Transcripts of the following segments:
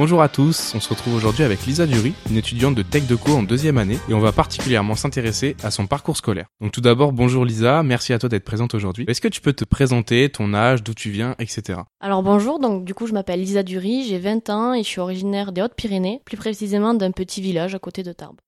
Bonjour à tous, on se retrouve aujourd'hui avec Lisa Dury, une étudiante de Tech Deco en deuxième année, et on va particulièrement s'intéresser à son parcours scolaire. Donc tout d'abord, bonjour Lisa, merci à toi d'être présente aujourd'hui. Est-ce que tu peux te présenter, ton âge, d'où tu viens, etc. Alors bonjour, donc du coup je m'appelle Lisa Dury, j'ai 20 ans et je suis originaire des Hautes-Pyrénées, plus précisément d'un petit village à côté de Tarbes.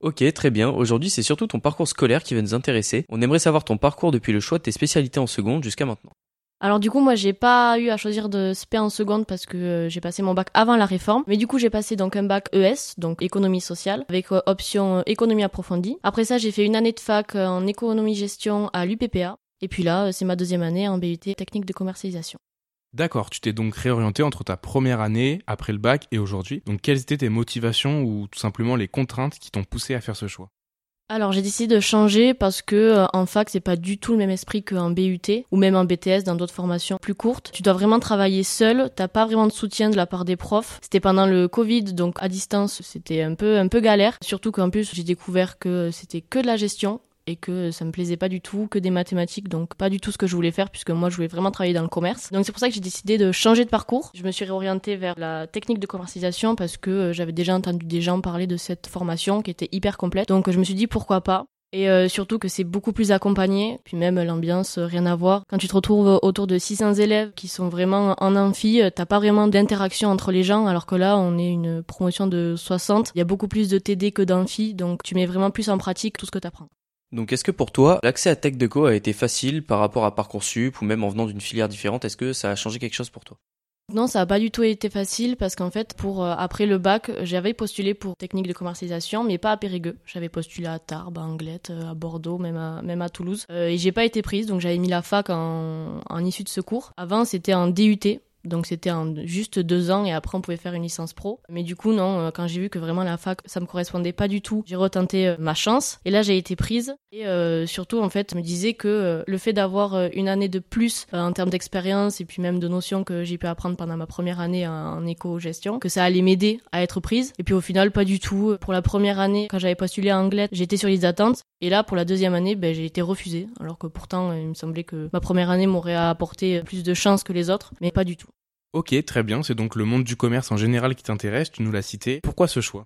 Ok, très bien. Aujourd'hui, c'est surtout ton parcours scolaire qui va nous intéresser. On aimerait savoir ton parcours depuis le choix de tes spécialités en seconde jusqu'à maintenant. Alors du coup, moi, j'ai pas eu à choisir de spé en seconde parce que euh, j'ai passé mon bac avant la réforme. Mais du coup, j'ai passé donc un bac ES, donc économie sociale, avec euh, option euh, économie approfondie. Après ça, j'ai fait une année de fac en économie gestion à l'UPPA. Et puis là, c'est ma deuxième année en BUT technique de commercialisation. D'accord, tu t'es donc réorienté entre ta première année, après le bac et aujourd'hui. Donc quelles étaient tes motivations ou tout simplement les contraintes qui t'ont poussé à faire ce choix? Alors j'ai décidé de changer parce que euh, en fac c'est pas du tout le même esprit qu'en BUT ou même en BTS dans d'autres formations plus courtes. Tu dois vraiment travailler seul, t'as pas vraiment de soutien de la part des profs. C'était pendant le Covid donc à distance c'était un peu un peu galère. Surtout qu'en plus j'ai découvert que c'était que de la gestion et que ça me plaisait pas du tout, que des mathématiques, donc pas du tout ce que je voulais faire puisque moi je voulais vraiment travailler dans le commerce. Donc c'est pour ça que j'ai décidé de changer de parcours. Je me suis réorientée vers la technique de commercialisation parce que euh, j'avais déjà entendu des gens parler de cette formation qui était hyper complète. Donc je me suis dit pourquoi pas? Et euh, surtout que c'est beaucoup plus accompagné, puis même l'ambiance, euh, rien à voir. Quand tu te retrouves autour de 600 élèves qui sont vraiment en amphi, t'as pas vraiment d'interaction entre les gens, alors que là, on est une promotion de 60. Il y a beaucoup plus de TD que d'amphi, donc tu mets vraiment plus en pratique tout ce que tu apprends. Donc est-ce que pour toi, l'accès à TechDeco a été facile par rapport à Parcoursup ou même en venant d'une filière différente? Est-ce que ça a changé quelque chose pour toi? Non, ça n'a pas du tout été facile parce qu'en fait, pour euh, après le bac, j'avais postulé pour technique de commercialisation, mais pas à Périgueux. J'avais postulé à Tarbes, à Anglette, euh, à Bordeaux, même à, même à Toulouse. Euh, et j'ai pas été prise, donc j'avais mis la fac en, en issue de secours. Avant, c'était en DUT, donc c'était juste deux ans et après on pouvait faire une licence pro. Mais du coup non, euh, quand j'ai vu que vraiment la fac ça me correspondait pas du tout, j'ai retenté euh, ma chance et là j'ai été prise. Et euh, surtout en fait, je me disais que le fait d'avoir une année de plus en termes d'expérience et puis même de notions que j'ai pu apprendre pendant ma première année en, éco-gestion, que ça allait m'aider à être prise. Et puis au final pas du tout. Pour la première année, quand j'avais postulé à anglais, j'étais sur les attentes. Et là pour la deuxième année, ben, j'ai été refusée. Alors que pourtant il me semblait que ma première année m'aurait apporté plus de chance que les autres, mais pas du tout. Ok, très bien, c'est donc le monde du commerce en général qui t'intéresse, tu nous l'as cité. Pourquoi ce choix?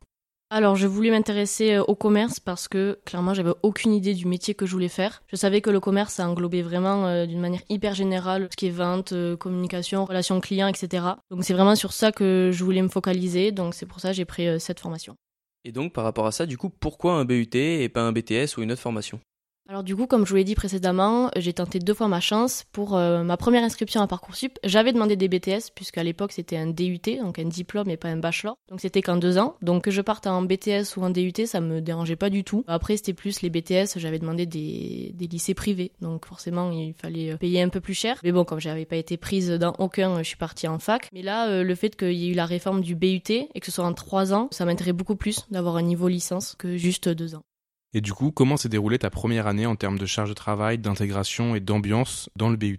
Alors, je voulais m'intéresser euh, au commerce parce que clairement, j'avais aucune idée du métier que je voulais faire. Je savais que le commerce, ça englobait vraiment euh, d'une manière hyper générale ce qui est vente, euh, communication, relations clients, etc. Donc, c'est vraiment sur ça que je voulais me focaliser. Donc, c'est pour ça que j'ai pris cette formation. Et donc, par rapport à ça, du coup, pourquoi un BUT et pas un BTS ou une autre formation? Alors du coup, comme je vous l'ai dit précédemment, j'ai tenté deux fois ma chance. Pour euh, ma première inscription à Parcoursup, j'avais demandé des BTS, puisqu'à l'époque c'était un DUT, donc un diplôme et pas un bachelor. Donc c'était qu'en deux ans. Donc que je parte en BTS ou en DUT, ça me dérangeait pas du tout. Après, c'était plus les BTS, j'avais demandé des, lycées privés. Donc forcément, il fallait euh, payer un peu plus cher. Mais bon, comme j'avais pas été prise dans aucun, je suis partie en fac. Mais là, euh, le fait qu'il y ait eu la réforme du BUT et que ce soit en trois ans, ça m'intéressait beaucoup plus d'avoir un niveau licence que juste deux ans. Et du coup, comment s'est déroulée ta première année en termes de charge de travail, d'intégration et d'ambiance dans le BUT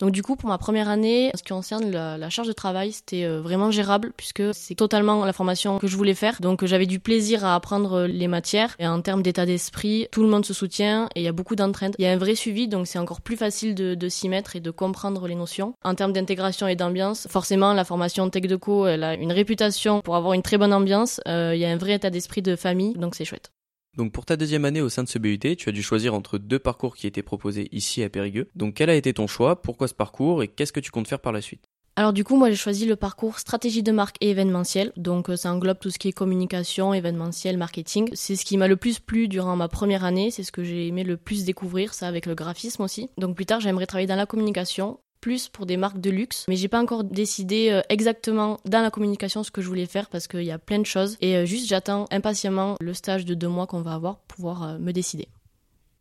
donc du coup, pour ma première année, en ce qui concerne la, charge de travail, c'était euh, vraiment gérable puisque c'est totalement la formation que je voulais faire. Donc j'avais du plaisir à apprendre les matières et en termes d'état d'esprit, tout le monde se soutient et il y a beaucoup d'entraide. Il y a un vrai suivi, donc c'est encore plus facile de, s'y mettre et de comprendre les notions. En termes d'intégration et d'ambiance, forcément la formation Tech Deco, elle a une réputation pour avoir une très bonne ambiance. Euh, il y a un vrai état d'esprit de famille, donc c'est chouette. Donc pour ta deuxième année au sein de ce BUT, tu as dû choisir entre deux parcours qui étaient proposés ici à Périgueux. Donc quel a été ton choix? Pourquoi ce parcours? Et qu'est-ce que tu comptes faire par la suite? Alors du coup, moi j'ai choisi le parcours stratégie de marque et événementiel. Donc euh, ça englobe tout ce qui est communication, événementiel, marketing. C'est ce qui m'a le plus plu durant ma première année, c'est ce que j'ai aimé le plus découvrir, ça avec le graphisme aussi. Donc plus tard, j'aimerais travailler dans la communication, plus pour des marques de luxe, mais j'ai pas encore décidé euh, exactement dans la communication ce que je voulais faire parce qu'il y a plein de choses. Et euh, juste j'attends impatiemment le stage de deux mois qu'on va avoir pour pouvoir euh, me décider.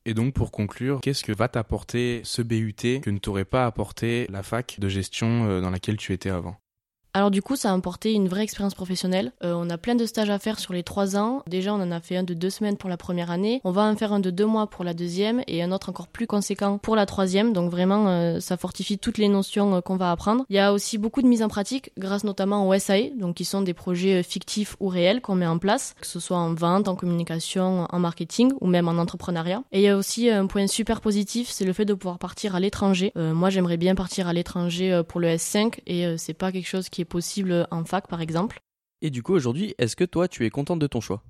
Et donc pour conclure, qu'est-ce que va t'apporter ce BUT que ne t'aurait pas apporté la fac de gestion dans laquelle tu étais avant? Alors du coup, ça a apporté une vraie expérience professionnelle. Euh, on a plein de stages à faire sur les trois ans. Déjà, on en a fait un de deux semaines pour la première année. On va en faire un de deux mois pour la deuxième et un autre encore plus conséquent pour la troisième. Donc vraiment, euh, ça fortifie toutes les notions euh, qu'on va apprendre. Il y a aussi beaucoup de mise en pratique grâce notamment au SAE, donc qui sont des projets fictifs ou réels qu'on met en place, que ce soit en vente, en communication, en marketing ou même en entrepreneuriat. Et il y a aussi un point super positif, c'est le fait de pouvoir partir à l'étranger. moi, j'aimerais bien partir à l'étranger pour le S5 et c'est pas quelque chose qui est possible en fac par exemple. Et du coup aujourd'hui, est-ce que toi tu es contente de ton choix?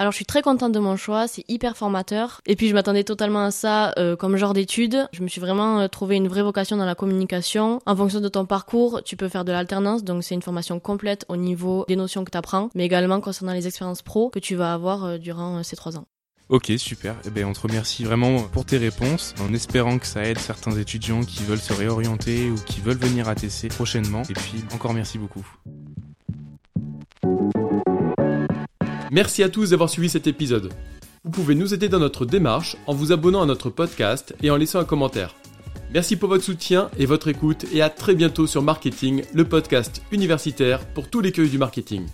Alors je suis très contente de mon choix, c'est hyper formateur. Et puis je m'attendais totalement à ça euh, comme genre d'études. Je me suis vraiment euh, trouvé une vraie vocation dans la communication. En fonction de ton parcours, tu peux faire de l'alternance, donc c'est une formation complète au niveau des notions que tu apprends, mais également concernant les expériences pro que tu vas avoir euh, durant ces trois ans. Ok, super. Eh ben, on te remercie vraiment pour tes réponses, en espérant que ça aide certains étudiants qui veulent se réorienter ou qui veulent venir à TC prochainement. Et puis, encore merci beaucoup. Merci à tous d'avoir suivi cet épisode. Vous pouvez nous aider dans notre démarche en vous abonnant à notre podcast et en laissant un commentaire. Merci pour votre soutien et votre écoute et à très bientôt sur Marketing, le podcast universitaire pour tous les cueils du marketing.